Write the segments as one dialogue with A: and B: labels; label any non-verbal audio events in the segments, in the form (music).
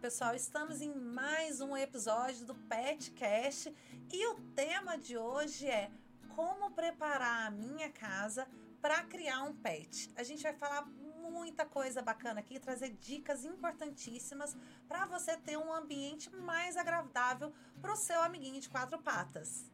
A: pessoal, estamos em mais um episódio do Petcast e o tema de hoje é como preparar a minha casa para criar um pet. A gente vai falar muita coisa bacana aqui, trazer dicas importantíssimas para você ter um ambiente mais agradável para o seu amiguinho de quatro patas.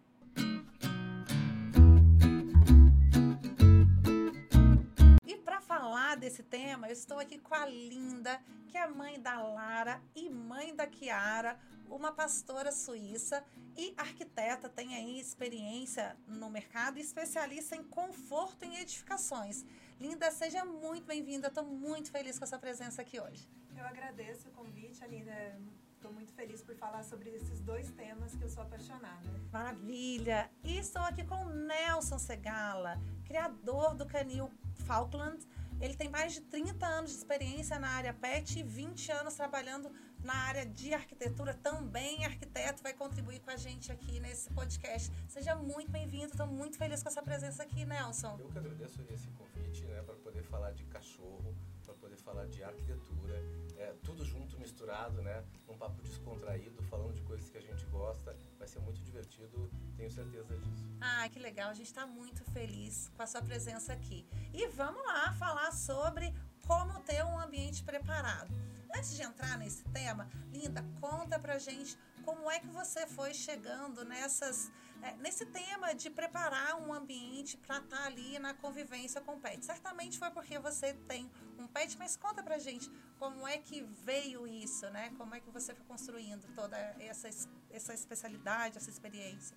A: Desse tema, eu estou aqui com a Linda, que é mãe da Lara e mãe da Kiara, uma pastora suíça e arquiteta, tem aí experiência no mercado e especialista em conforto em edificações. Linda, seja muito bem-vinda, estou muito feliz com a sua presença aqui hoje.
B: Eu agradeço o convite, Linda. Estou muito feliz por falar sobre esses dois temas que eu sou apaixonada.
A: Maravilha! E estou aqui com o Nelson Segala, criador do canil Falkland, ele tem mais de 30 anos de experiência na área PET e 20 anos trabalhando na área de arquitetura. Também arquiteto vai contribuir com a gente aqui nesse podcast. Seja muito bem-vindo, estou muito feliz com a sua presença aqui, Nelson.
C: Eu que agradeço esse convite, né, para poder falar de cachorro, para poder falar de arquitetura, é, tudo junto, misturado, né, num papo descontraído, falando de coisas que a gente gosta. Vai ser muito divertido, tenho certeza disso.
A: Ah, que legal, a gente está muito feliz com a sua presença aqui. E vamos lá falar sobre como ter um ambiente preparado. Antes de entrar nesse tema, Linda, conta pra gente como é que você foi chegando nessas, é, nesse tema de preparar um ambiente para estar tá ali na convivência com o pet. Certamente foi porque você tem um pet, mas conta pra gente como é que veio isso, né? Como é que você foi construindo toda essa, essa especialidade, essa experiência?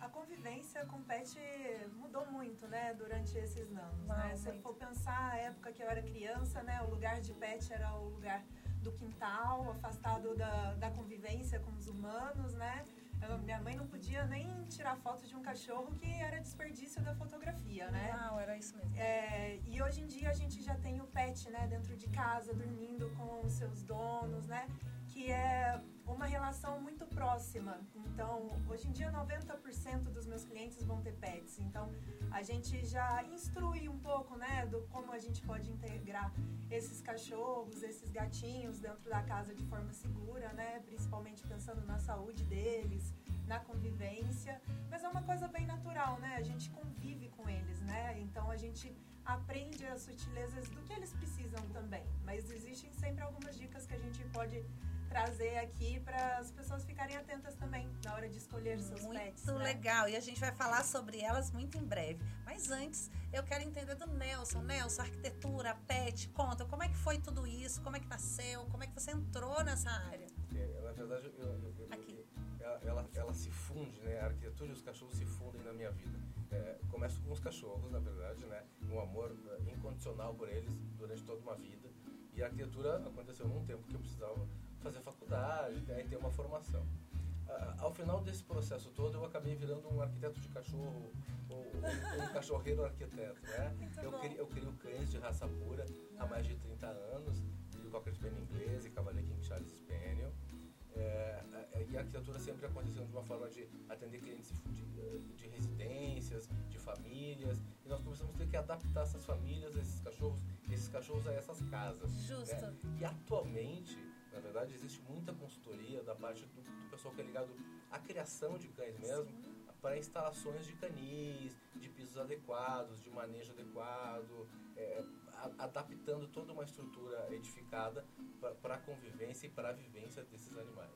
B: A convivência com pet mudou muito, né, durante esses anos, né? Se for pensar a época que eu era criança, né, o lugar de pet era o lugar do quintal, afastado da, da convivência com os humanos, né? Eu, minha mãe não podia nem tirar foto de um cachorro que era desperdício da fotografia, né?
A: Não, era isso mesmo.
B: É, e hoje em dia a gente já tem o pet, né, dentro de casa, dormindo com os seus donos, né? Relação muito próxima. Então, hoje em dia, 90% dos meus clientes vão ter pets. Então, a gente já instrui um pouco, né, do como a gente pode integrar esses cachorros, esses gatinhos dentro da casa de forma segura, né, principalmente pensando na saúde deles, na convivência. Mas é uma coisa bem natural, né? A gente convive com eles, né? Então, a gente aprende as sutilezas do que eles precisam também. Mas existem sempre algumas dicas que a gente pode trazer aqui para as pessoas ficarem atentas também na hora de escolher seus
A: muito
B: pets.
A: Muito né? legal, e a gente vai falar sobre elas muito em breve. Mas antes, eu quero entender do Nelson. Nelson, arquitetura, pet, conta, como é que foi tudo isso? Como é que nasceu? Como é que você entrou nessa área?
C: É, na verdade, eu, eu, eu, aqui. Ela, ela, ela, se funde, né? A arquitetura e os cachorros se fundem na minha vida. É, começo com os cachorros, na verdade, né? Um amor é, incondicional por eles durante toda uma vida. E a arquitetura aconteceu num tempo que eu precisava fazer faculdade né, e ter uma formação. ao final desse processo todo, eu acabei virando um arquiteto de cachorro, ou, um, um cachorreiro arquiteto, né? (laughs) Eu queria, eu queria cães de raça pura há mais de 30 anos, e o Cocker Spaniel inglês e Cavalier King Charles Spaniel. É, é, e a arquitetura sempre acontecendo de uma forma de atender clientes de, de, residências, de famílias, e nós começamos a ter que adaptar essas famílias, esses cachorros, esses cachorros a essas casas.
A: Justo. Né?
C: E atualmente na verdade, existe muita consultoria da parte do, do pessoal que é ligado à criação de cães mesmo, para instalações de canis, de pisos adequados, de manejo adequado, é, a, adaptando toda uma estrutura edificada para a convivência e para a vivência desses animais.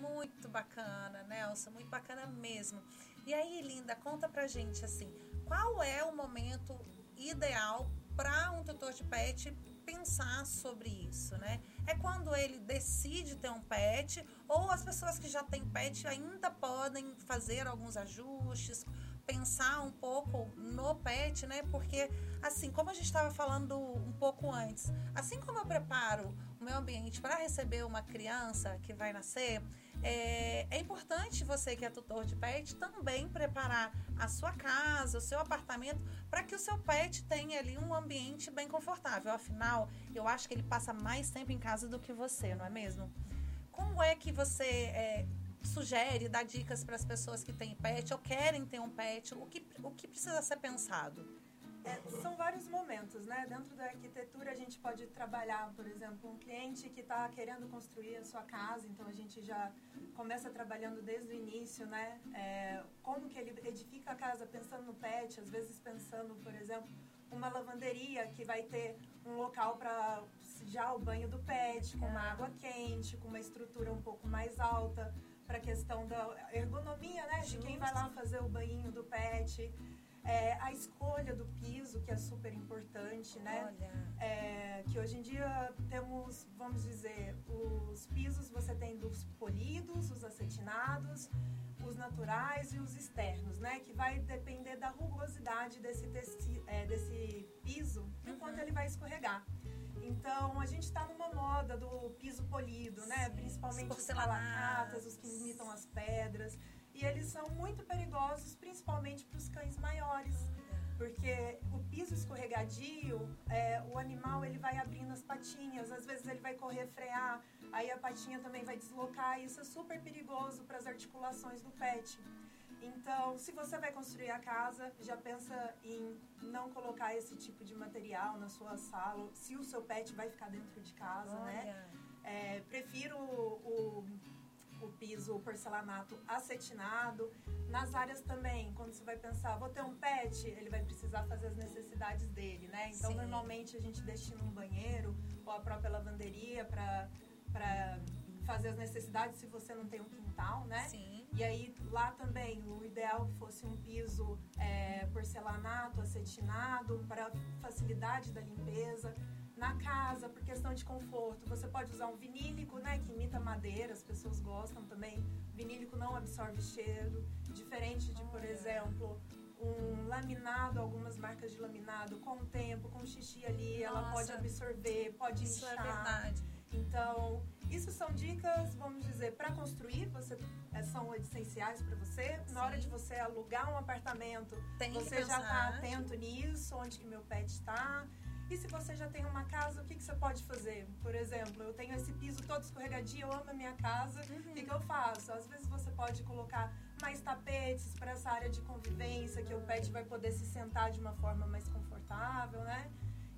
A: Muito bacana, Nelson, muito bacana mesmo. E aí, Linda, conta pra gente assim, qual é o momento ideal para um tutor de pet pensar sobre isso, né? É quando ele decide ter um pet ou as pessoas que já têm pet ainda podem fazer alguns ajustes, pensar um pouco no pet, né? Porque assim, como a gente estava falando um pouco antes, assim como eu preparo o meu ambiente para receber uma criança que vai nascer, é, é, importante você que é tutor de pet também preparar a sua casa, o seu apartamento, para que o seu pet tenha ali um ambiente bem confortável. Afinal, eu acho que ele passa mais tempo em casa do que você, não é mesmo? Como é que você é, sugere, dá dicas para as pessoas que têm pet ou querem ter um pet? O que, o que precisa ser pensado?
B: É, são vários momentos, né? Dentro da arquitetura a gente pode trabalhar, por exemplo, um cliente que está querendo construir a sua casa, então a gente já começa trabalhando desde o início, né? É, como que ele edifica a casa pensando no pet, às vezes pensando, por exemplo, uma lavanderia que vai ter um local para já o banho do pet, com uma água quente, com uma estrutura um pouco mais alta, para a questão da ergonomia, né? De quem vai lá fazer o banho do pet. É, a escolha do piso, que é super importante, né? É, que hoje em dia temos, vamos dizer, os pisos você tem dos polidos, os acetinados, os naturais e os externos, né? Que vai depender da rugosidade desse, teci, é, desse piso enquanto uhum. ele vai escorregar. Então, a gente está numa moda do piso polido, né? Principalmente os palacatas, os que imitam as pedras. E eles são muito perigosos, principalmente para os cães maiores. Porque o piso escorregadio, é, o animal ele vai abrindo as patinhas, às vezes ele vai correr, frear, aí a patinha também vai deslocar, e isso é super perigoso para as articulações do pet. Então, se você vai construir a casa, já pensa em não colocar esse tipo de material na sua sala, se o seu pet vai ficar dentro de casa, né? Olha. né? É, prefiro o, o, o piso porcelanato acetinado. Nas áreas também, quando você vai pensar, vou ter um pet, ele vai precisar fazer as necessidades dele, né? Então, Sim. normalmente a gente destina um banheiro ou a própria lavanderia para fazer as necessidades se você não tem um quintal, né?
A: Sim.
B: E aí lá também o ideal fosse um piso é, porcelanato, acetinado para facilidade da limpeza. Na casa, por questão de conforto, você pode usar um vinílico, né, que imita madeira, as pessoas gostam também. Vinílico não absorve cheiro, diferente de, por exemplo, um laminado, algumas marcas de laminado, com o tempo, com o xixi ali, Nossa, ela pode absorver, pode
A: isso
B: inchar.
A: Isso é verdade.
B: Então, isso são dicas, vamos dizer, para construir, você, é, são essenciais para você. Sim. Na hora de você alugar um apartamento,
A: tem
B: você já está atento nisso, onde que meu pet está. E se você já tem uma casa, o que, que você pode fazer? Por exemplo, eu tenho esse piso todo escorregadio, eu amo a minha casa, uhum. o que, que eu faço? Às vezes você pode colocar mais tapetes para essa área de convivência, que o pet vai poder se sentar de uma forma mais confortável, né?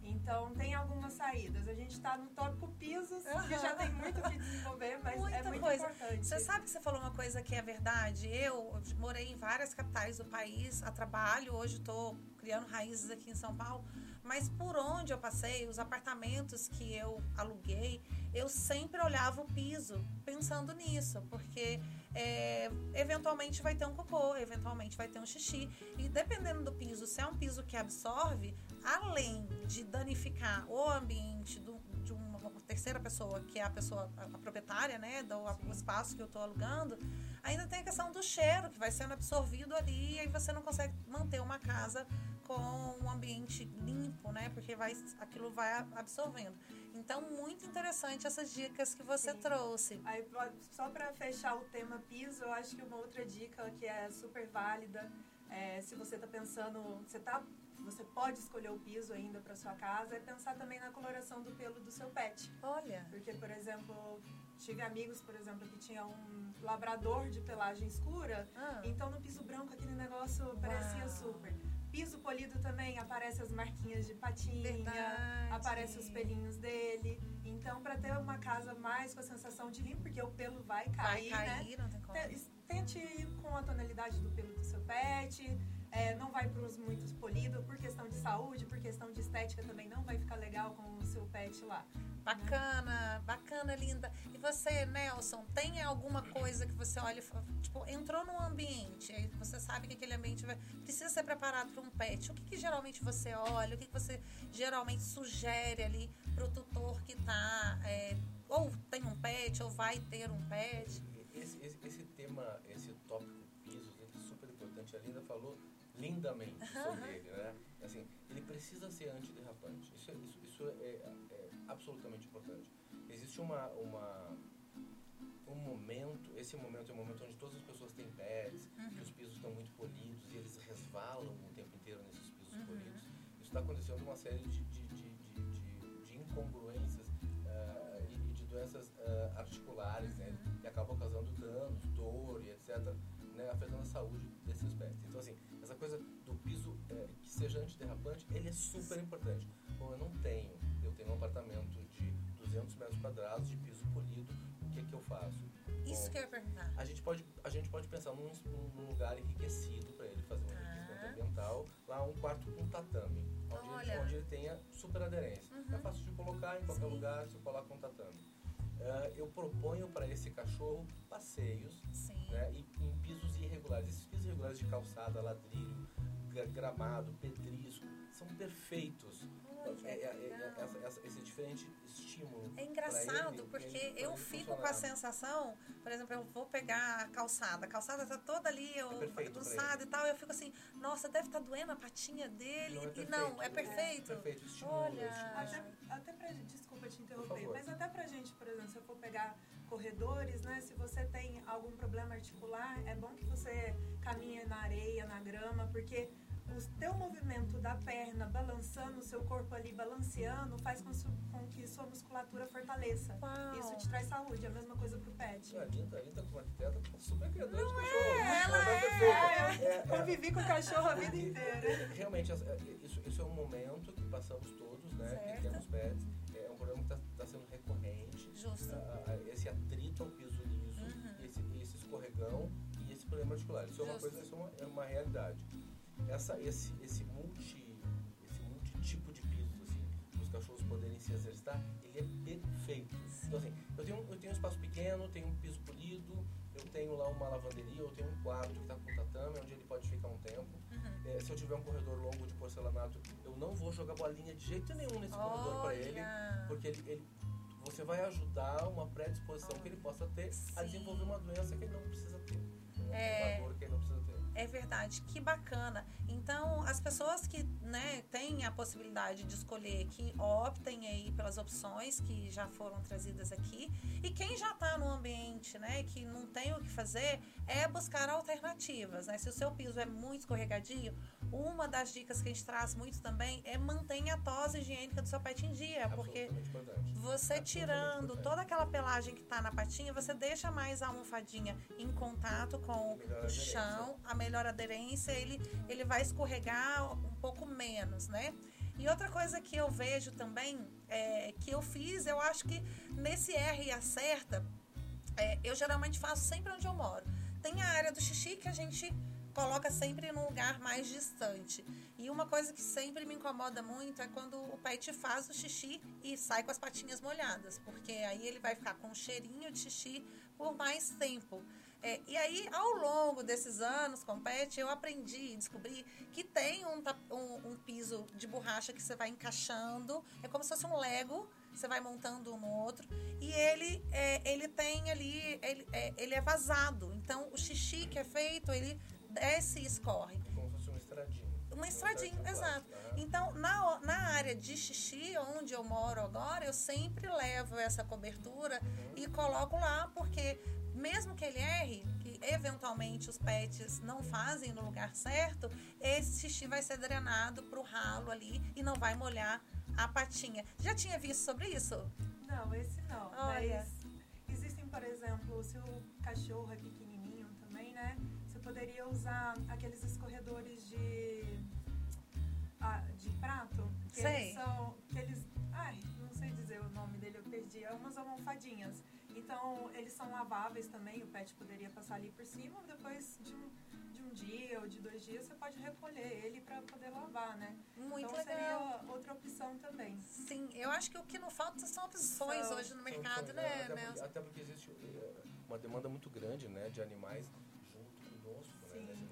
B: Então, tem algumas saídas. A gente está no tópico pisos, uhum. que já tem muito o que desenvolver, mas Muita é muito coisa. importante.
A: Você sabe que você falou uma coisa que é verdade? Eu morei em várias capitais do país a trabalho, hoje estou criando raízes aqui em São Paulo, mas por onde eu passei, os apartamentos que eu aluguei, eu sempre olhava o piso pensando nisso, porque é, eventualmente vai ter um cocô, eventualmente vai ter um xixi. E dependendo do piso, se é um piso que absorve, além de danificar o ambiente do, de uma terceira pessoa, que é a pessoa, a, a proprietária, né, do a, espaço que eu estou alugando, ainda tem a questão do cheiro, que vai sendo absorvido ali, e aí você não consegue manter uma casa com um ambiente limpo, né, porque vai, aquilo vai absorvendo. Então, muito interessante essas dicas que você Sim. trouxe.
B: Aí, só para fechar o tema piso, eu acho que uma outra dica que é super válida, é, se você está pensando, você tá você pode escolher o piso ainda para sua casa, é pensar também na coloração do pelo do seu pet.
A: Olha.
B: Porque, por exemplo, tive amigos, por exemplo, que tinha um labrador de pelagem escura, ah. então no piso branco aquele negócio Uau. parecia super. Piso polido também aparece as marquinhas de patinha, Verdade. aparece os pelinhos dele. Então, para ter uma casa mais com a sensação de limpo, porque o pelo vai cair,
A: vai cair
B: né?
A: Não tem como.
B: Tente ir com a tonalidade do pelo do seu pet é, não vai para os muitos polidos por questão de saúde, por questão de estética também não vai ficar legal com o seu pet lá.
A: Bacana, né? bacana, linda. E você, Nelson, tem alguma coisa que você olha, tipo, entrou num ambiente, aí você sabe que aquele ambiente vai, precisa ser preparado para um pet. O que, que, geralmente você olha? O que, que você geralmente sugere ali para o tutor que está é, ou tem um pet ou vai ter um pet?
C: Esse, esse, esse tema, esse tópico pisos, é super importante. A Linda falou lindamente sobre ele, né? Assim, ele precisa ser antiderrapante. Isso, é, isso, isso é, é, absolutamente importante. Existe uma, uma, um momento, esse momento é um momento onde todas as pessoas têm pés, uhum. que os pisos estão muito polidos e eles resvalam o tempo inteiro nesses pisos uhum. polidos. Isso está acontecendo uma série de, de, de, de, de incongruências uh, e, e, de doenças uh, articulares, né? Que acabam causando danos, dor e etc., né? afetando a saúde seja antiderrapante, ele é super importante. Bom, eu não tenho. Eu tenho um apartamento de 200 metros quadrados de piso polido. O que é que eu faço?
A: Isso Bom, que eu ia perguntar.
C: A gente pode, a gente pode pensar num, num lugar enriquecido para ele fazer um enriquecimento ambiental. Lá um quarto com tatame, onde, ele, onde ele tenha super aderência. Uhum. É fácil de colocar em qualquer Sim. lugar, você coloca um tatame. Uh, eu proponho para esse cachorro passeios né, em, em, pisos irregulares. Esses pisos irregulares de calçada, ladrilho, gramado, pedrisco, são perfeitos. é, é, é, essa, essa, esse diferente estímulo.
A: É engraçado, ele, porque ele, eu fico com a sensação, por exemplo, eu vou pegar a calçada, a calçada está toda ali, eu, e tal, eu fico assim, nossa, deve estar tá doendo a patinha dele. Não, e não, é perfeito.
C: É, perfeito, estímulo,
B: Olha, até, até pra, desculpa te interromper, mas até pra gente, por exemplo, se eu for pegar corredores, né? Se você tem algum problema articular, é bom que você caminhe na areia, na grama, porque o teu movimento da perna balançando, o seu corpo ali balanceando, faz com, com que sua musculatura fortaleça. Uau. Isso te traz saúde, é a mesma coisa pro pet.
C: A Linda, a Linda como arquiteta, super criadora
A: de
C: cachorro.
A: É, ela
B: é, é, é, convivi com o cachorro a vida inteira.
C: Realmente, isso, isso é um momento que passamos todos, né? Certo. Que temos pets.
A: Justo.
C: esse atrito ao piso liso, uhum. esse, esse escorregão e esse problema articular. Isso é uma coisa, isso é uma, é uma realidade essa, esse, esse multi esse multi tipo de pisos assim, os cachorros poderem se exercitar, ele é perfeito. Então assim, eu tenho, eu tenho um espaço pequeno, tenho um piso polido, eu tenho lá uma lavanderia, eu tenho um quarto que está com tatame, onde ele pode ficar um tempo. Uhum. É, se eu tiver um corredor longo de porcelanato, eu não vou jogar bolinha de jeito nenhum nesse Olha. corredor para ele, porque ele, ele, você vai ajudar uma predisposição que ele possa ter Sim. a desenvolver uma doença que ele não precisa ter.
A: É...
C: Uma dor que ele não precisa ter.
A: É verdade, que bacana. Então, as pessoas que né, têm a possibilidade de escolher, que optem aí pelas opções que já foram trazidas aqui. E quem já está no ambiente, né, que não tem o que fazer, é buscar alternativas. Né? Se o seu piso é muito escorregadio, uma das dicas que a gente traz muito também é mantenha a tosse higiênica do seu pet em dia. Porque você tirando toda aquela pelagem que está na patinha, você deixa mais a almofadinha em contato com o chão, a melhor aderência, ele, ele vai escorregar um pouco menos, né? E outra coisa que eu vejo também, é, que eu fiz, eu acho que nesse R e acerta, é, eu geralmente faço sempre onde eu moro. Tem a área do xixi que a gente coloca sempre num lugar mais distante. E uma coisa que sempre me incomoda muito é quando o pet faz o xixi e sai com as patinhas molhadas, porque aí ele vai ficar com um cheirinho de xixi por mais tempo. É, e aí, ao longo desses anos com pet, eu aprendi, descobri que tem um, um, um, piso de borracha que você vai encaixando, é como se fosse um Lego, você vai montando um no outro, e ele, é, ele tem ali, ele é, ele é vazado. Então, o xixi que é feito, ele desce e escorre.
C: Como se fosse um estradinho.
A: Uma estradinha, exato. Então, na, na área de xixi, onde eu moro agora, eu sempre levo essa cobertura uhum. e coloco lá, porque mesmo que ele erre, que eventualmente os pets não fazem no lugar certo, esse xixi vai ser drenado para o ralo ali e não vai molhar a patinha. Já tinha visto sobre isso?
B: Não, esse não. Olha. Mas existem, por exemplo, se o cachorro é poderia usar aqueles escorredores de, ah, de prato. Que
A: sei.
B: Eles são, que eles, ai, não sei dizer o nome dele, eu perdi. É umas almofadinhas então, eles são laváveis também, o pet poderia passar ali por cima, depois de um, de um dia ou de dois dias você pode recolher ele para poder lavar, né?
A: Muito
B: então,
A: legal.
B: seria outra opção também.
A: Sim, eu acho que o que não falta são opções são, hoje no mercado, são, né?
C: Até porque, até porque existe eh, uma demanda muito grande né, de animais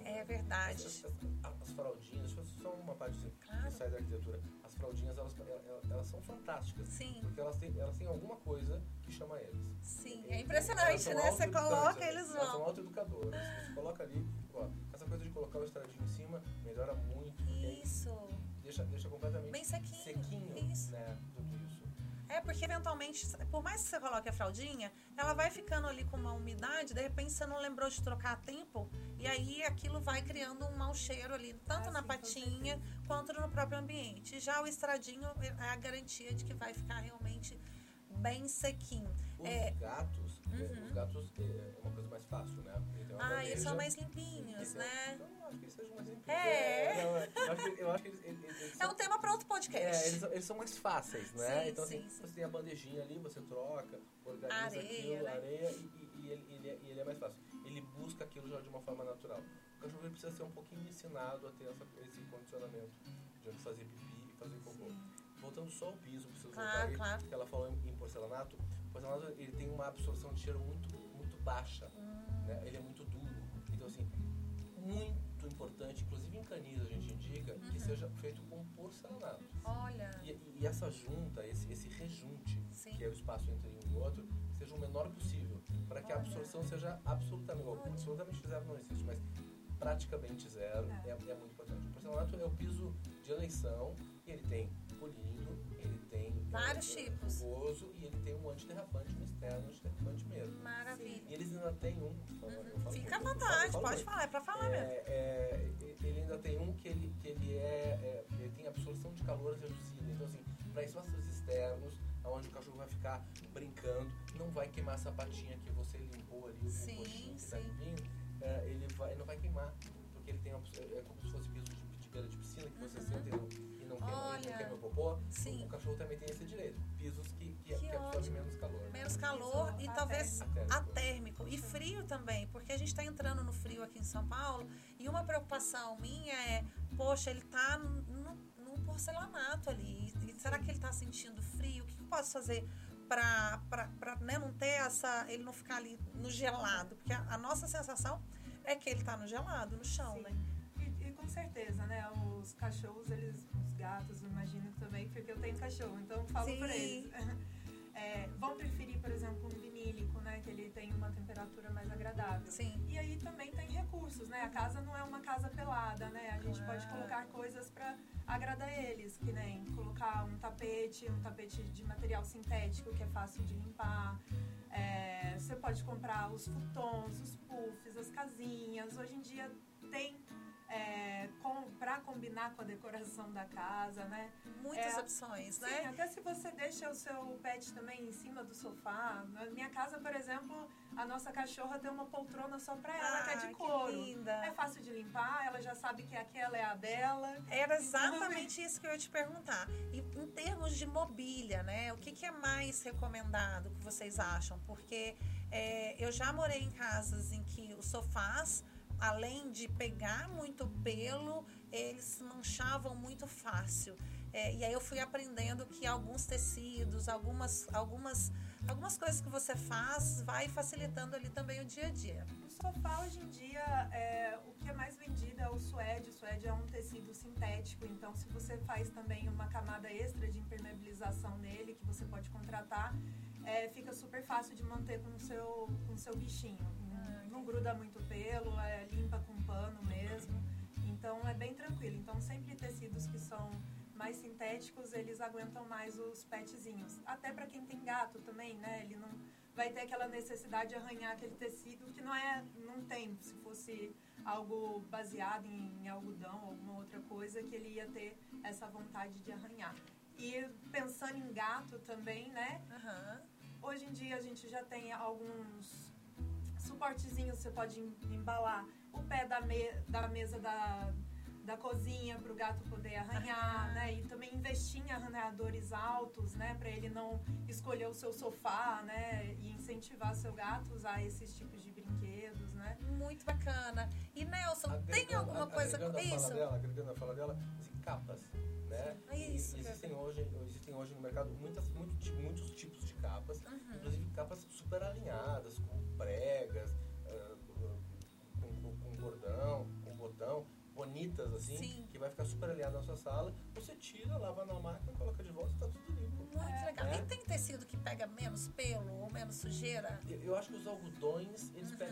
A: é verdade.
C: As, as, as, fraldinhas, só uma parte claro. que sai da arquitetura fraldinhas, elas, elas, elas, são fantásticas.
A: Sim.
C: Porque elas têm, elas têm alguma coisa que chama eles.
A: Sim, é impressionante, né? Você coloca, eles vão.
C: Elas são autoeducadoras. Você coloca ali, ó, essa coisa de colocar o estradinho em cima melhora muito.
A: Isso.
C: Deixa, deixa completamente
A: Bem sequinho.
C: sequinho
A: isso.
C: Né.
A: É, porque eventualmente, por mais que você coloque a fraldinha, ela vai ficando ali com uma umidade, de repente você não lembrou de trocar a tempo, e aí aquilo vai criando um mau cheiro ali, tanto ah, na sim, patinha quanto no próprio ambiente. Já o estradinho é a garantia de que vai ficar realmente bem sequinho.
C: Gatos é, é uma coisa mais fácil, né?
A: Ah, eles são mais limpinhos, né?
C: Então, eu acho que eles sejam mais limpinhos.
A: É.
C: eu, acho que, eu acho que eles, eles, eles
A: É um tema para outro podcast.
C: É, eles, eles, são mais fáceis, né?
A: Sim,
C: então, assim,
A: sim, sim.
C: você tem a bandejinha ali, você troca, organiza
A: areia,
C: aquilo,
A: né?
C: areia, e, e, ele, ele, é, ele é mais fácil. Ele busca aquilo já de uma forma natural. O cachorro ele precisa ser um pouquinho ensinado a ter essa, esse condicionamento de fazer pipi e fazer cocô. Voltando só ao piso,
A: Claro,
C: voltar aí,
A: claro.
C: que ela falou em porcelanato. O porcelanato ele tem uma absorção de cheiro muito, muito baixa.
A: Hum.
C: Né? Ele é muito duro. Então, assim, muito importante, inclusive em canis a gente indica que
A: Uhum.
C: seja feito com porcelanato.
A: Olha.
C: E, e essa junta, esse, esse rejunte,
A: Sim.
C: que é o espaço entre um e outro, seja o menor possível, para que a
A: Olha.
C: absorção seja absolutamente,
A: Ótimo.
C: absolutamente zero não existe, mas praticamente zero é, é muito importante. O porcelanato é o piso de eleição e ele tem polido, ele tem
A: Vários
C: é,
A: tipos.
C: rugoso e ele tem um antiderrapante no externo, antiderrapante mesmo.
A: Maravilha.
C: E eles ainda têm um. falo
A: Fica à vontade, pode
C: muito.
A: falar, é pra falar mesmo.
C: É, é, ele ainda tem um que ele, que ele é, é- ele tem absorção de calor reduzida. Então, assim, para espaços externos, onde o cachorro vai ficar brincando, não vai queimar a sapatinha que você limpou ali, o
A: Sim,
C: coxinho que tá
A: sim.
C: limpinho, é, ele vai, não vai queimar, porque ele tem uma, é como se fosse piso de beira de piscina que você
A: Uhum.
C: senta e não, e não queima,
A: Olha.
C: não queima o popô.
A: Sim.
C: O cachorro também tem esse direito. Pisos que, que,
A: Que
C: que absorvem menos calor.
A: Menos calor e talvez
C: atérmico.
A: atérmico. E frio também, porque a gente está entrando no frio aqui em São Paulo e uma preocupação minha é, poxa, ele tá num, num porcelanato ali. E será que ele está sentindo frio? O que eu posso fazer para né, não ter essa. ele não ficar ali no gelado? Porque a, a nossa sensação é que ele está no gelado, no chão,
B: Sim.
A: né?
B: Certeza, né? Os cachorros, eles, os gatos, eu imagino também, porque eu tenho cachorro, então eu falo
A: Sim.
B: por eles. (laughs) É, vão preferir, por exemplo, um vinílico, né? Que ele tem uma temperatura mais agradável.
A: Sim.
B: E aí também tem recursos, né? A casa não é uma casa pelada, né? A gente pode
A: Claro.
B: colocar coisas para agradar eles, que nem colocar um tapete, um tapete de material sintético que é fácil de limpar. É, você pode comprar os futons, os puffs, as casinhas. Hoje em dia tem é, com, para combinar com a decoração da casa, né?
A: Muitas
B: É,
A: opções,
B: Sim,
A: né?
B: até se você deixa o seu pet também em cima do sofá. Na minha casa, por exemplo, a nossa cachorra tem uma poltrona só pra ela, que é
A: Ah,
B: de
A: que
B: couro.
A: linda.
B: É fácil de limpar, ela já sabe que aquela é a dela.
A: Era exatamente isso que eu ia te perguntar. E em termos de mobília, né? O que, que é mais recomendado que vocês acham? Porque é, eu já morei em casas em que os sofás, além de pegar muito pelo, eles manchavam muito fácil. É, e aí eu fui aprendendo que alguns tecidos, algumas, algumas, algumas coisas que você faz, vai facilitando ali também o dia a dia.
B: O sofá, hoje em dia, é, o que é mais vendido é o suede. O suede é um tecido sintético, então se você faz também uma camada extra de impermeabilização nele, que você pode contratar, é, fica super fácil de manter com o seu, com o seu bichinho. Não, gruda muito pelo, é limpa com pano mesmo. Então é bem tranquilo. Então sempre tecidos que são mais sintéticos, eles aguentam mais os petzinhos. Até para quem tem gato também, né? Ele não vai ter aquela necessidade de arranhar aquele tecido que não é, não tem. Se fosse algo baseado em, em algodão, alguma outra coisa, que ele ia ter essa vontade de arranhar. E pensando em gato também, né?
A: Aham.
B: Hoje em dia a gente já tem alguns suportezinhos, você pode em- embalar o pé da, me, da mesa da, da cozinha para o gato poder arranhar, né? E também investir em arranhadores altos, né? Para ele não escolher o seu sofá, né? E incentivar seu gato a usar esses tipos de brinquedos, né?
A: Muito bacana. E Nelson, tem
C: Agregando-
A: alguma coisa com
C: a
A: isso?
C: Fala dela, agregando a fala dela, assim, capas, né?
A: É isso,
C: E existem hoje, existem hoje no mercado muitas, muito muitos tipos de capas,
A: Uhum.
C: inclusive capas super alinhadas, com pregas, ah, com, com- com cordão, com botão, bonitas assim,
A: Sim.
C: que vai ficar super alinhada na sua sala. Você tira, lava na máquina, coloca de volta e tá tudo limpo.
A: Muito legal.
C: É.
A: E tem tecido que pega menos pelo ou menos sujeira?
C: Eu eu acho que os algodões, eles pegam menos,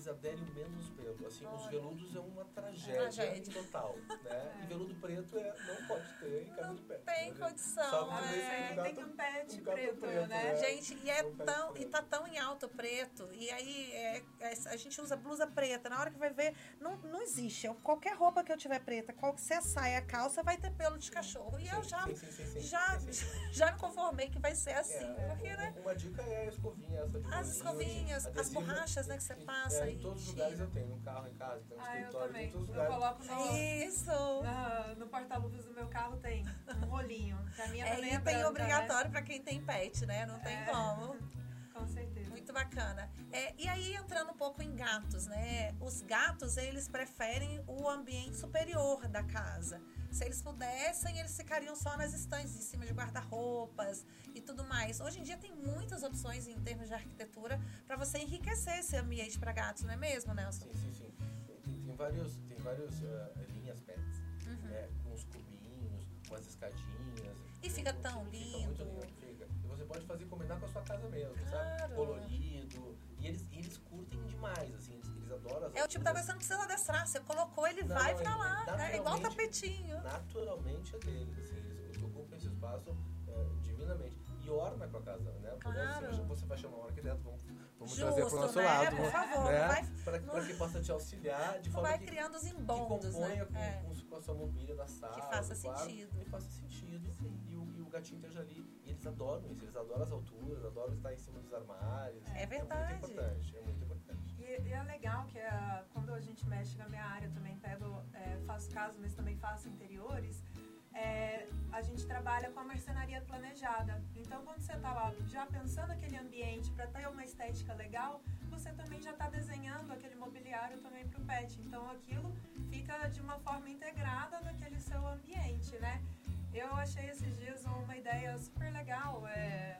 C: eles aderem menos pelo. Assim, os.
A: Olha.
C: veludos é uma tragédia,
A: Tragédia.
C: total, né? (laughs) E veludo preto é, não pode ter em casa
A: Não
C: de pet.
A: tem
C: né?
A: condição,
C: Salvo
A: é.
B: Você
C: um
B: tem
C: gato-
B: um pet
C: um gato
B: preto,
C: preto,
B: né?
C: né?
A: Gente, e é
C: Um
A: tão, e tá tão em alto preto. E aí é- é- a gente usa blusa preta. Na hora que vai ver, não, não existe. Eu- qualquer roupa que eu tiver preta, qual que a saia, a calça, vai ter pelo de cachorro. E eu
C: Sim,
A: já,
C: sim, sim,
A: já, (laughs) já me conformei que vai ser assim.
C: É,
A: porque, né?
C: Uma dica é a escovinha essa de
A: As escovinhas, as borrachas, né, que você passa
C: é, Em todos os lugares eu tenho, no carro, em casa, tem um
B: ah,
C: escritório,
B: em
C: todos os
B: eu
C: lugares.
B: coloco no,
A: Isso!
B: no, no porta-luvas do meu carro tem um rolinho. Que a minha
A: É
B: também é
A: item
B: branca,
A: obrigatório
B: né?
A: para quem tem pet, né? Não tem
B: É.
A: como. (laughs)
B: Com certeza.
A: Muito bacana. É, e aí, entrando um pouco em gatos, né? Os gatos, eles preferem o ambiente superior da casa. Se eles pudessem, eles ficariam só nas estantes, em cima de guarda-roupas e tudo mais. Hoje em dia tem muitas opções em termos de arquitetura para você enriquecer esse ambiente para gatos, não é mesmo, Nelson?
C: Sim, sim, sim. Tem, tem vários, tem vários ah, linhas pets, né? Com uns cubinhos, umas escadinhas.
A: E fica
C: Muito-
A: tão
C: Fica
A: lindo.
C: muito lindo, fica. E você pode fazer combinar com a sua casa mesmo,
A: Claro.
C: sabe? Colorido. E eles, e eles curtem demais, assim, eles, eles adoram as
A: É o tipo da coisa que você não precisa adestrar. Você colocou, ele
C: Não,
A: vai
C: ele-
A: lá. né? É igual tapetinho.
C: naturalmente é deles, assim, eles, ocupam esse espaço é, divinamente. E orna com a casa, né?
A: Claro.
C: Você, você vai chamar um arquiteto, vamos, vamos
A: Justo,
C: trazer para o nosso
A: né?
C: lado.
A: Por favor,
C: né?
A: vai-
C: Para
A: não-
C: que possa te auxiliar de forma
A: vai
C: que,
A: criando os
C: que
A: embondos,
C: componha
A: né?
C: com,
A: É.
C: com, a sua mobília da sala,
A: Que faça
C: quarto,
A: sentido.
C: Que faça sentido. E o, e o gatinho esteja ali. E eles adoram isso, eles adoram as alturas, adoram estar em cima dos armários.
A: É verdade.
C: É muito importante, é muito importante.
B: E, é legal que ah, quando a gente mexe na minha área também, pego, é, faço casa, mas também faço interiores, é, a gente trabalha com a marcenaria planejada. Então, quando você está lá já pensando aquele ambiente para ter uma estética legal, você também já está desenhando aquele mobiliário também para o pet. Então, aquilo fica de uma forma integrada naquele seu ambiente, né? Eu achei esses dias uma ideia super legal. É,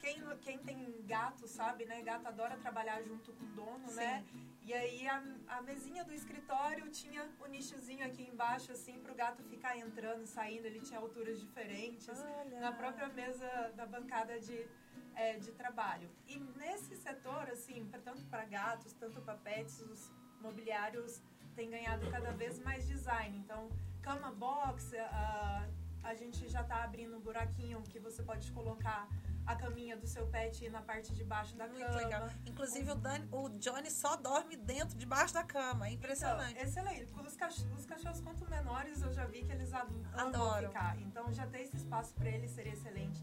B: quem, quem tem gato sabe, né? Gato adora trabalhar junto com o dono, né? E aí a, a mesinha do escritório tinha o nichozinho aqui embaixo, assim, pro gato ficar entrando, saindo. Ele tinha alturas diferentes.
A: Olha.
B: Na própria mesa da bancada de, é, de trabalho. E nesse setor, assim, tanto para gatos, tanto para pets, os mobiliários têm ganhado cada vez mais design. Então, cama box, a, a gente já está abrindo um buraquinho que você pode colocar a caminha do seu pet na parte de baixo da
A: Muito
B: cama.
A: legal. Inclusive, o, Dani- o Johnny só dorme dentro, debaixo da cama. É impressionante.
B: Então, excelente. Os cachorros, os cachorros, quanto menores, eu já vi que eles
A: Adoram.
B: ficar. Então, já ter esse espaço para eles seria excelente.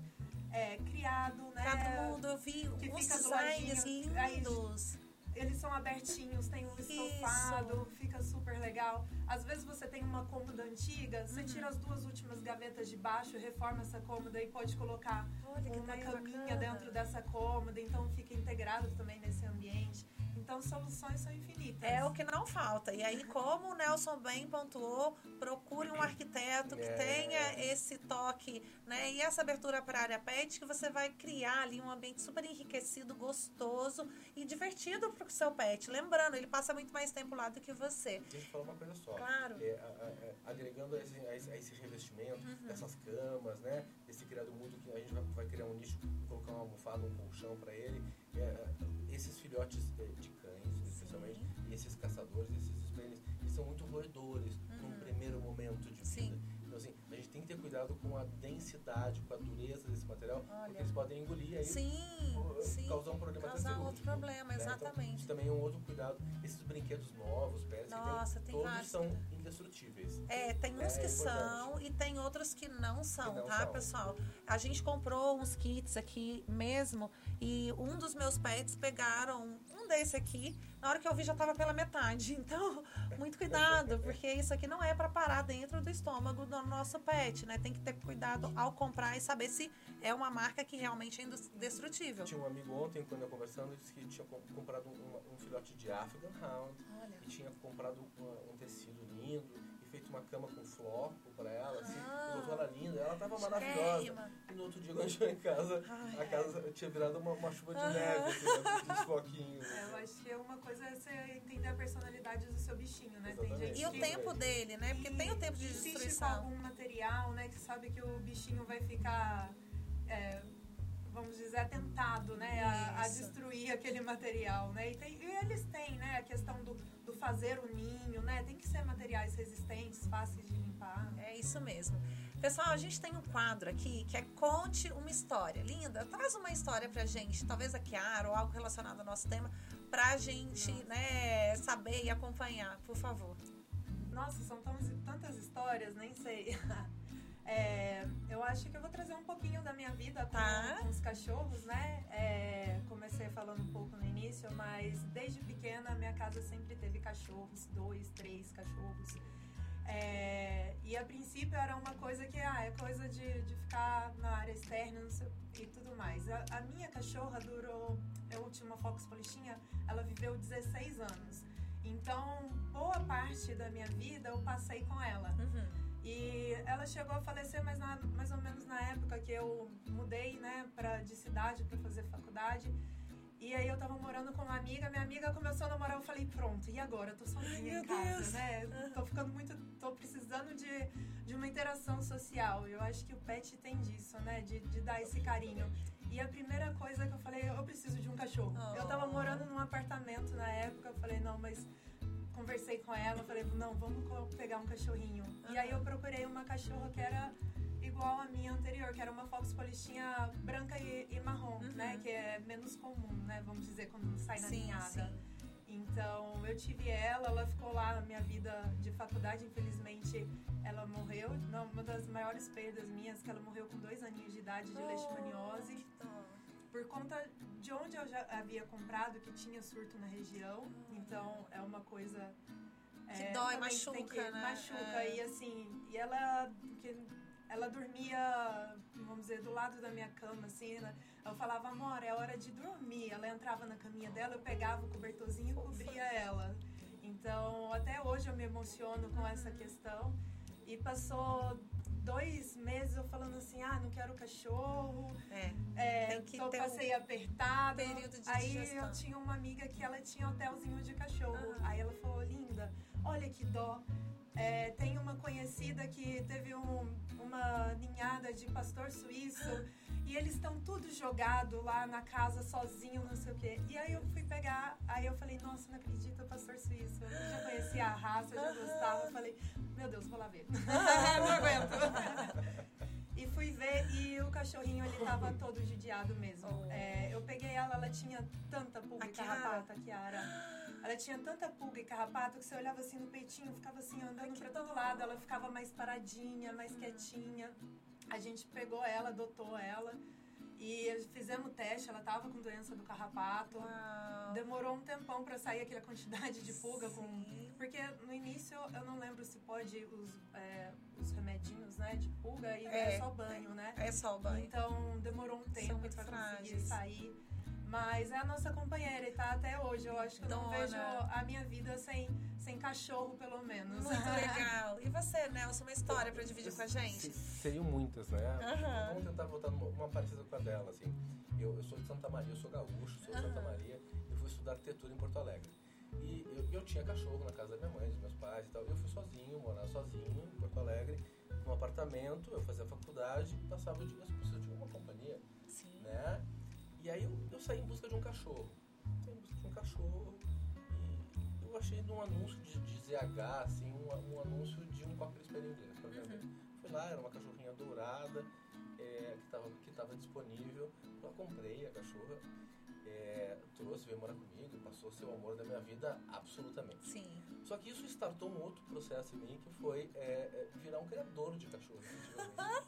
B: É, criado, né?
A: Cada mundo, eu vi
B: que
A: uns
B: fica do
A: designs
B: ladinho, aí-
A: lindos.
B: Eles são abertinhos, tem um estofado, fica super legal. Às vezes você tem uma cômoda antiga,
A: Uhum.
B: você tira as duas últimas gavetas de baixo, reforma essa cômoda e pode colocar
A: Olha
B: uma caminha
A: bacana.
B: dentro dessa cômoda, então fica integrado também nesse ambiente. Então soluções são infinitas.
A: É o que não falta. E aí, como o Nelson bem pontuou, procure um arquiteto que
C: É.
A: tenha esse toque, né? E essa abertura para a área pet, que você vai criar ali um ambiente super enriquecido, gostoso e divertido para o seu pet. Lembrando, ele passa muito mais tempo lá do que você.
C: Deixa eu falar uma coisa só.
A: Claro.
C: É, a- a- a- agregando a esse, a esse- revestimento,
A: Uhum.
C: essas camas, né? Esse criado mudo que a gente vai, vai criar um nicho, colocar uma almofada, um colchão para ele. É, esses filhotes é, de cães, especialmente, e esses caçadores, esses spaniels, eles são muito roedores num primeiro momento de vida.
A: Uhum. Sim.
C: Então, assim, a gente tem que ter cuidado com a densidade, com a dureza desse material,
A: Olha.
C: porque eles podem engolir aí
A: Sim, sim.
C: causar um problema
A: Causar
C: cirúrgico,
A: outro problema,
C: né? Então,
A: exatamente.
C: isso também é um outro cuidado. Esses brinquedos novos, pets,
A: Nossa, tem
C: tem, todos
A: vários
C: são indestrutíveis.
A: É, tem uns
C: É
A: que
C: importante.
A: são e tem outros que não são,
C: Que não
A: tá,
C: são.
A: pessoal? A gente comprou uns kits aqui mesmo e um dos meus pets pegaram um desse aqui. Na hora que eu vi já tava pela metade. (laughs) Então, muito cuidado, porque isso aqui não é para parar dentro do estômago do nosso pet, né? Tem que ter cuidado ao comprar e saber se é uma marca que realmente é indestrutível.
C: Tinha um amigo ontem, quando eu conversando, disse que tinha com- comprado um, um filhote de African Hound
A: Olha.
C: e tinha comprado um, uma cama com floco para ela, assim,
A: Ah.
C: e botou ela linda, ela tava maravilhosa.
A: Chiquérrima.
C: E no outro dia, quando chegou em casa,
A: Ai.
C: a casa tinha virado uma, uma chuva de
A: Aham.
C: neve, assim, né, dos floquinhos.
B: É, eu acho que uma coisa é você entender a personalidade do seu bichinho, né? Tem
C: Exatamente.
B: gente
A: E o tempo dele, né? Porque tem o tempo de
B: insiste com
A: destruição.
B: algum material, né? Que sabe que o bichinho vai ficar, é, vamos dizer, atentado, né? A, a destruir aquele material, né? E, tem- e eles têm, né? A questão do, do fazer o ninho, né? Tem que ser materiais resistentes, fáceis de limpar.
A: É isso mesmo. Pessoal, a gente tem um quadro aqui que é Conte uma História. Linda, traz uma história pra gente, talvez a Kiara ou algo relacionado ao nosso tema, pra gente né, saber e acompanhar, por favor.
B: Nossa, são tão- tantas histórias, nem sei. (laughs) É, eu acho que eu vou trazer um pouquinho da minha vida com,
A: Tá.
B: com os cachorros, né? É, comecei falando um pouco no início, mas desde pequena minha casa sempre teve cachorros, dois, três cachorros. É, e a princípio era uma coisa que ah, é coisa de, de ficar na área externa sei, e tudo mais. A, a minha cachorra durou, eu tinha uma Fox Polichinha, ela viveu 16 anos. Então, boa parte da minha vida eu passei com ela.
A: Uhum.
B: E ela chegou a falecer mais, na- mais ou menos na época que eu mudei, né, pra, de cidade para fazer faculdade. E aí eu tava morando com uma amiga, minha amiga começou a namorar, eu falei, pronto, e agora? Eu tô sozinha
A: meu
B: em casa,
A: Deus.
B: né? Tô ficando muito, tô precisando de, de uma interação social. Eu acho que o pet tem disso, né? De, de dar esse carinho. E a primeira coisa que eu falei, eu preciso de um cachorro. Eu tava
A: Oh.
B: morando num apartamento na época, eu falei, não, mas conversei com ela, falei, não, vamos pegar um cachorrinho. E aí eu procurei uma cachorra que era igual a minha anterior, que era uma Fox Polichinha branca e, e marrom, né? Que é menos comum, né? Vamos dizer, quando sai na
A: Sim,
B: ninhada.
A: sim.
B: Então, eu tive ela, ela ficou lá na minha vida de faculdade, infelizmente ela morreu. Uma das maiores perdas minhas, que ela morreu com dois aninhos de idade de leishmaniose
A: Que dó.
B: Por conta de onde eu já havia comprado, que tinha surto na região. Então é uma coisa.
A: Que
B: é,
A: dói, machuca,
B: que-
A: né?
B: Machuca.
A: É.
B: E assim, e ela. Que, ela dormia, vamos dizer, do lado da minha cama, assim, né? Eu falava, amor, é hora de dormir. Ela entrava na caminha dela, eu pegava o cobertorzinho e cobria ela. Então, até hoje eu me emociono com essa questão. E passou dois meses eu falando assim, ah, não quero cachorro,
A: É.
B: é,
A: Tem que
B: tô,
A: ter um
B: passei apertado.
A: período de
B: Aí
A: digestão.
B: eu tinha uma amiga que ela tinha hotelzinho de cachorro.
A: Ah.
B: Aí ela falou, linda, olha que dó. É, tem uma conhecida que teve um- uma ninhada de pastor suíço e eles estão tudo jogado lá na casa sozinho, não sei o quê. E aí eu fui pegar, aí eu falei, nossa, não acredito, pastor suíço. Eu já conhecia a raça, eu já gostava. Eu falei, meu Deus, vou lá ver. (laughs) não aguento. E fui ver e o cachorrinho ele tava todo judiado mesmo.
A: Oh.
B: É, eu peguei ela, ela tinha tanta pulga
A: A
B: e
A: Kiara?
B: carrapato, a Kiara. Ela tinha tanta pulga e carrapato que você olhava assim no peitinho, ficava assim andando
A: que
B: pra todo lado. Ela ficava mais paradinha, mais quietinha. A gente pegou ela, adotou ela. E fizemos o teste, ela tava com doença do carrapato.
A: Uau.
B: Demorou um tempão pra sair aquela quantidade de pulga com
A: Sim.
B: porque no início eu não lembro se pode os, é, os remedinhos, né, de pulga e
A: É.
B: é só banho, né?
A: É só o banho.
B: Então demorou um tempo pra conseguir sair. Mas é a nossa companheira e tá até hoje. Eu acho que eu não vejo a minha vida sem, sem cachorro, pelo menos.
A: Muito (laughs) legal. E você, Nelson, uma história pra dividir com a gente?
C: Se- Seriam muitas, né?
A: Aham.
C: Vamos tentar voltar numa uma parecida com a dela, assim. Eu, eu sou de Santa Maria, eu sou gaúcho, sou de Santa
A: Aham.
C: Maria e fui estudar arquitetura em Porto Alegre. E eu, eu tinha cachorro na casa da minha mãe, dos meus pais e tal. Eu fui sozinho, morar sozinho em Porto Alegre, num apartamento, eu fazia faculdade, passava o dia, eu preciso de uma companhia,
A: Sim.
C: né? E aí eu, eu saí em busca de um cachorro. Saí em busca de um cachorro e eu achei num anúncio de, de ZH, assim, um, um anúncio de um cocker spaniel inglês pra vender. Fui lá, era uma cachorrinha dourada é, que estava que tava disponível. Eu comprei a cachorra, é, trouxe, veio morar comigo, passou a ser o amor da minha vida absolutamente.
A: Sim.
C: Só que isso startou um outro processo em mim que foi é, é, virar um criador de cachorro,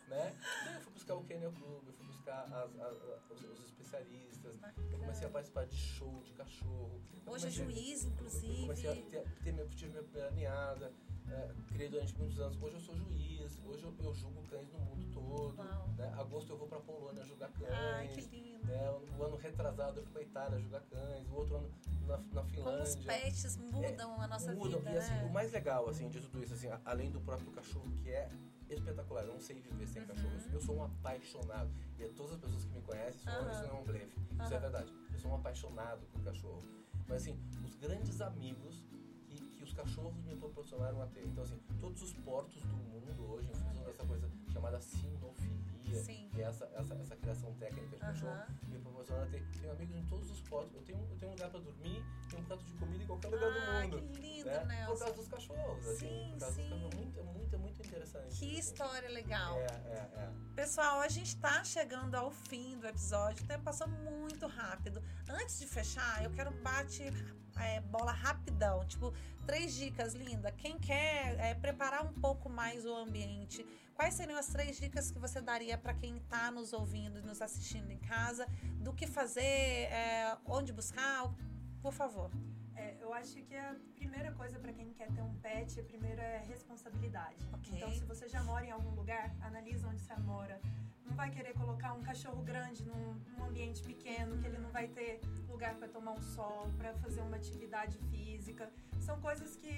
C: né? Então, eu fui buscar o Kennel Club, eu fui buscar as- as- as- os, os especialistas, eu comecei a participar de show de cachorro.
A: Hoje é juiz,
C: eu comecei a
A: inclusive.
C: ter, ter minha, tive minha primeira ninhada, é, criei durante muitos anos. Hoje eu sou juiz, hoje eu, eu julgo cães no mundo todo. Né? Agosto eu vou pra Polônia julgar cães.
A: Ai, que lindo.
C: né? O ano retrasado eu fui pra Itália julgar cães, o outro ano na, na
A: Como os
C: Finlândia.
A: pets mudam a nossa
C: E assim,
A: né?
C: o mais legal assim, de tudo isso, assim, além do próprio cachorro, que é espetacular, eu não sei viver sem
A: Uhum.
C: cachorro. Eu- sou um apaixonado. E todas as pessoas que me conhecem, isso, não-
A: Aham.
C: isso não é um blefe. Isso é verdade. Eu sou um apaixonado por cachorro. Mas assim, os grandes amigos que, que os cachorros me proporcionaram a ter. Então assim, todos os portos do mundo hoje, em função dessa coisa chamada sinofilia,
A: Sim.
C: que é essa, essa, essa criação técnica de cachorro,
A: Aham.
C: me proporcionaram a ter. Tenho amigos em todos os portos. Eu tenho, eu tenho um lugar pra dormir, tenho um prato de comida em qualquer lugar
A: Ai,
C: do
A: que
C: mundo.
A: lindo,
C: né? Por
A: Nelson.
C: causa dos cachorros, assim.
A: Sim,
C: por causa
A: sim.
C: dos cachorros. Muito, muito, muito interessante.
A: Que
C: assim.
A: história legal.
C: É, é, é.
A: Pessoal, a gente tá chegando ao fim do episódio, o tempo passou muito rápido. Antes de fechar, eu quero bate é, bola rapidão, tipo, três dicas, linda. Quem quer é, preparar um pouco mais o ambiente, quais seriam as três dicas que você daria para quem está nos ouvindo, nos assistindo em casa, do que fazer, é, onde buscar, por favor.
B: É, eu acho que a primeira coisa para quem quer ter um pet, a primeira é responsabilidade. Okay. Então, se você já mora em algum lugar, analisa onde você mora. Não vai querer colocar um cachorro grande num, num ambiente pequeno, que ele não vai ter lugar para tomar um sol, para fazer uma atividade física. São coisas que,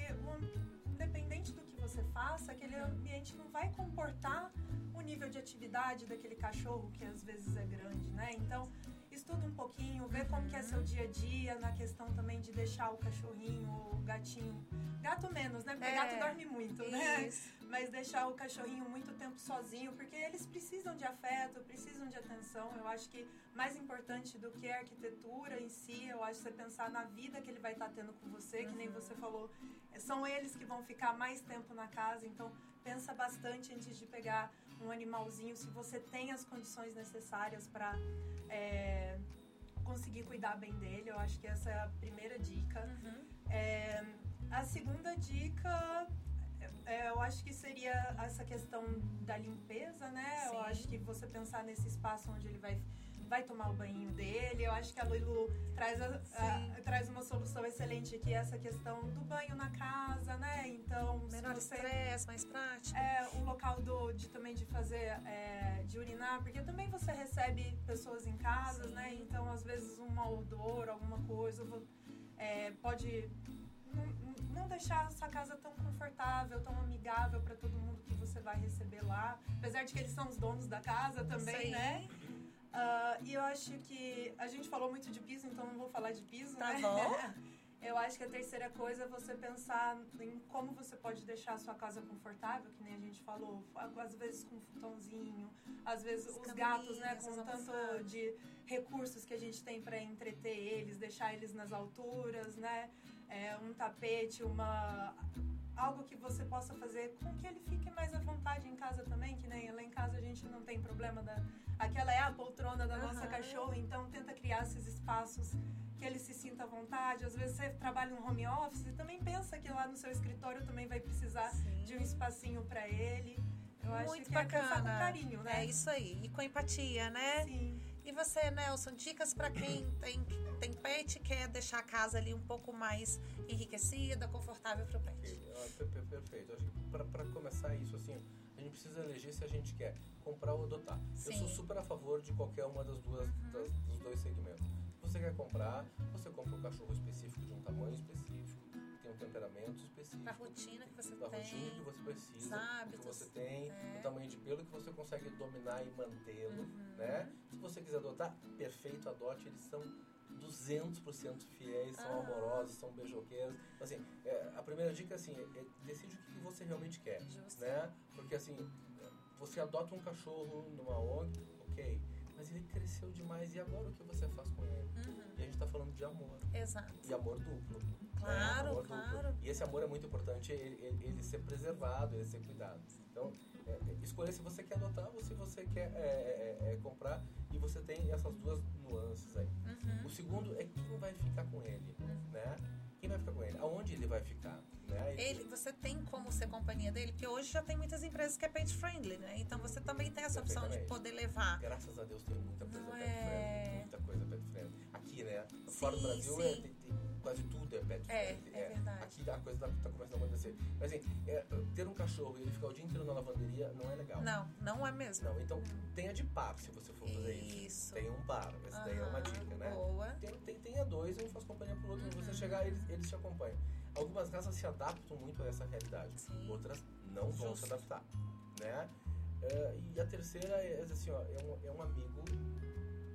B: independente do que você faça, aquele ambiente não vai comportar o nível de atividade daquele cachorro, que às vezes é grande, né? Então, estuda um pouquinho, vê como que é seu dia a dia, na questão também de deixar o cachorrinho, o gatinho, gato menos, né? Porque é, gato dorme muito, né? Mas deixar o cachorrinho muito tempo sozinho, porque eles precisam de afeto, precisam de atenção. Eu acho que mais importante do que a arquitetura em si, eu acho você pensar na vida que ele vai estar tendo com você, que nem uhum. você falou, são eles que vão ficar mais tempo na casa, então pensa bastante antes de pegar um animalzinho, se você tem as condições necessárias para é, conseguir cuidar bem dele. Eu acho que essa é a primeira dica. Uhum. É, a segunda dica, é, eu acho que seria essa questão da limpeza, né? Sim. Eu acho que você pensar nesse espaço onde ele vai vai tomar o banho dele. Eu acho que a Luilu traz, a, a, traz uma solução excelente que é essa questão do banho na casa, né? Então,
A: menor estresse, mais prático.
B: É, o local do, de também de fazer, é, de urinar, porque também você recebe pessoas em casas, Sim. né? Então, às vezes, um odor, alguma coisa, é, pode não, não, deixar essa casa tão confortável, tão amigável para todo mundo que você vai receber lá. Apesar de que eles são os donos da casa também, Sim. né? Uh, e eu acho que a gente falou muito de piso, então não vou falar de piso,
A: tá
B: né?
A: bom. (laughs)
B: Eu acho que a terceira coisa é você pensar em como você pode deixar a sua casa confortável, que nem a gente falou, às vezes com um futonzinho, às vezes As os gatos, né, com tanto de recursos que a gente tem para entreter eles, deixar eles nas alturas, né? É, um tapete, uma algo que você possa fazer com que ele fique mais à vontade em casa também, que nem lá em casa a gente não tem problema da aquela é a poltrona da nossa uhum. cachorra, então tenta criar esses espaços que ele se sinta à vontade. Às vezes você trabalha no home office e também pensa que lá no seu escritório também vai precisar Sim. de um espacinho para ele. Eu acho
A: Muito
B: que
A: bacana.
B: é com carinho, né?
A: É isso aí. E com empatia, né?
B: Sim.
A: E você, Nelson, dicas para quem tem, tem pet e quer deixar a casa ali um pouco mais enriquecida, confortável para o pet?
C: Perfeito. Para começar isso, assim, a gente precisa eleger se a gente quer comprar ou adotar. Sim. Eu sou super a favor de qualquer uma das duas, uhum. das, dos dois segmentos. Você quer comprar, você compra um cachorro específico de um tamanho específico, um temperamento específico.
A: Da rotina que você
C: da
A: tem.
C: Da rotina que você precisa, hábitos, que você tem, é. o tamanho de pelo que você consegue dominar e mantê-lo, uhum. né? Se você quiser adotar, perfeito, adote, eles são 200% fiéis, são ah. amorosos, são beijoqueiros. Assim, é, a primeira dica assim, é, é, decide o que você realmente quer, Justo. né? Porque assim, você adota um cachorro numa ONG, ok, mas ele cresceu demais e agora o que você faz com ele? Uhum. E a gente está falando de amor.
A: Exato.
C: E amor duplo.
A: Claro,
C: né? amor
A: claro.
C: E esse amor é muito importante, ele, ele, ser preservado, ele ser cuidado. Então, é, é, escolher se você quer adotar ou se você quer é, é, é comprar e você tem essas duas nuances aí. Uhum. O segundo é quem vai ficar com ele, uhum. né? Quem vai ficar com ele? Aonde ele vai ficar? Né?
A: Ele, você tem como ser companhia dele, porque hoje já tem muitas empresas que é pet friendly, né? Então você também tem essa opção de poder levar.
C: Graças a Deus tem muita coisa Não pet é... friendly, muita coisa pet friendly. Aqui, né? Fora do Brasil é, tem, tem quase tudo é pet
A: é. É, é verdade.
C: Aqui a coisa tá, tá, começando a acontecer. Mas assim, é, ter um cachorro e ele ficar o dia inteiro na lavanderia não é legal.
A: Não, não é mesmo.
C: Não, então tenha de par se você for fazer isso. Isso. Tenha um par. Essa uhum, daí é uma dica, né?
A: Boa.
C: Tem, tem, tenha dois, um faz companhia pro outro. Uhum. Você chegar, eles, eles te acompanham. Algumas raças se adaptam muito a essa realidade. Sim. Outras não vão Justo. se adaptar, né? Uh, e a terceira é assim, ó, é um, é um amigo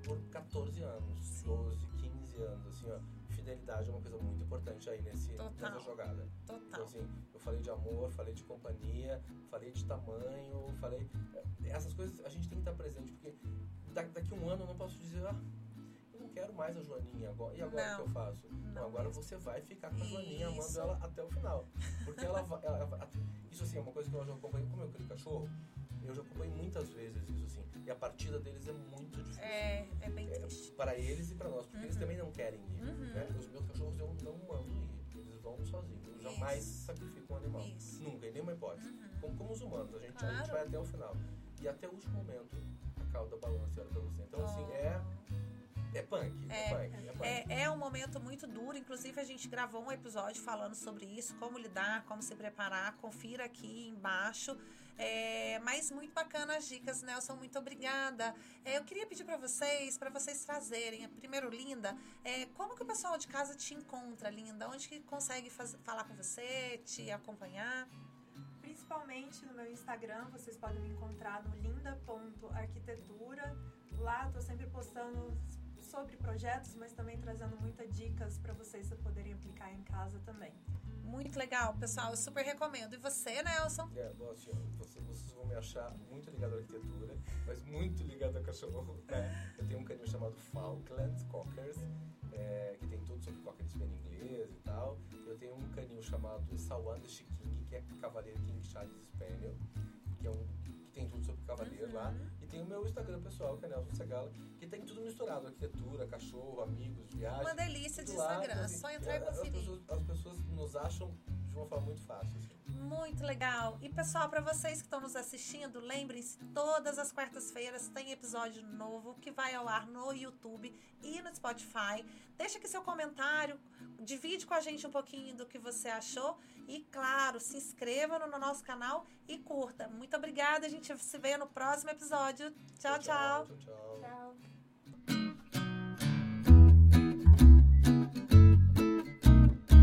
C: por 14 anos, Sim. 12, 15 anos, assim, ó fidelidade é uma coisa muito importante aí nesse, nessa jogada.
A: Total.
C: Então, assim, eu falei de amor, falei de companhia, falei de tamanho, falei. Eh, essas coisas a gente tem que estar presente, porque daqui um ano eu não posso dizer, ah, eu não quero mais a Joaninha agora. E agora o que eu faço? Não, então, agora você vai ficar com a Joaninha amando ela até o final. Porque ela vai. Ela, isso assim, é uma coisa que eu já acompanhei com o meu cachorro. Eu já acompanhei muitas vezes isso assim. E a partida deles é muito difícil.
A: É, é bem é, triste.
C: Para eles e para nós, porque uhum. eles também não querem ir. Uhum. Né? Os meus cachorros eu não mando ir. Eles vão sozinhos. Eu jamais isso. sacrifico um animal. Isso. Nunca, em nenhuma hipótese. Uhum. Como, como os humanos, a gente, claro. a gente vai até o final. e até o último momento a cauda balança e olha pra você. Então, assim, é é punk, é, é punk, é punk.
A: É, é um momento muito duro. Inclusive, a gente gravou um episódio falando sobre isso, como lidar, como se preparar. Confira aqui embaixo. É, mas muito bacana as dicas, Nelson. Muito obrigada. É, eu queria pedir para vocês, para vocês trazerem. Primeiro, Linda, é, como que o pessoal de casa te encontra, Linda? Onde que consegue falar com você, te acompanhar?
B: Principalmente no meu Instagram, vocês podem me encontrar no linda.arquitetura. Lá estou sempre postando sobre projetos, mas também trazendo muitas dicas para vocês poderem aplicar em casa também.
A: Muito legal, pessoal. Eu super recomendo. E você, Nelson?
C: É, bom, assim, vocês, vocês vão me achar muito ligado à arquitetura, mas muito ligado a cachorro. Né? Eu tenho um carinho chamado Falkland Cockers, é, que tem tudo sobre cocker spaniel inglês e tal. Eu tenho um caninho chamado Sawanda Chiking, que é Cavaleiro King Charles Spaniel, que é um tem tudo sobre cavaleiro uhum. lá. E tem o meu Instagram pessoal, que é Nelson Segala, que tem tudo misturado: arquitetura, cachorro, amigos, viagem.
A: Uma delícia de Instagram, então, assim, só entrar é, e conferir.
C: As pessoas, as pessoas, nos acham de uma forma muito fácil. Assim.
A: Muito legal. E pessoal, para vocês que estão nos assistindo, lembrem-se: todas as quartas-feiras tem episódio novo que vai ao ar no YouTube e no Spotify. Deixa aqui seu comentário, divide com a gente um pouquinho do que você achou. E claro, se inscreva no nosso canal e curta. Muito obrigada, a gente se vê no próximo episódio. tchau.
C: tchau, tchau.
B: tchau, tchau. tchau.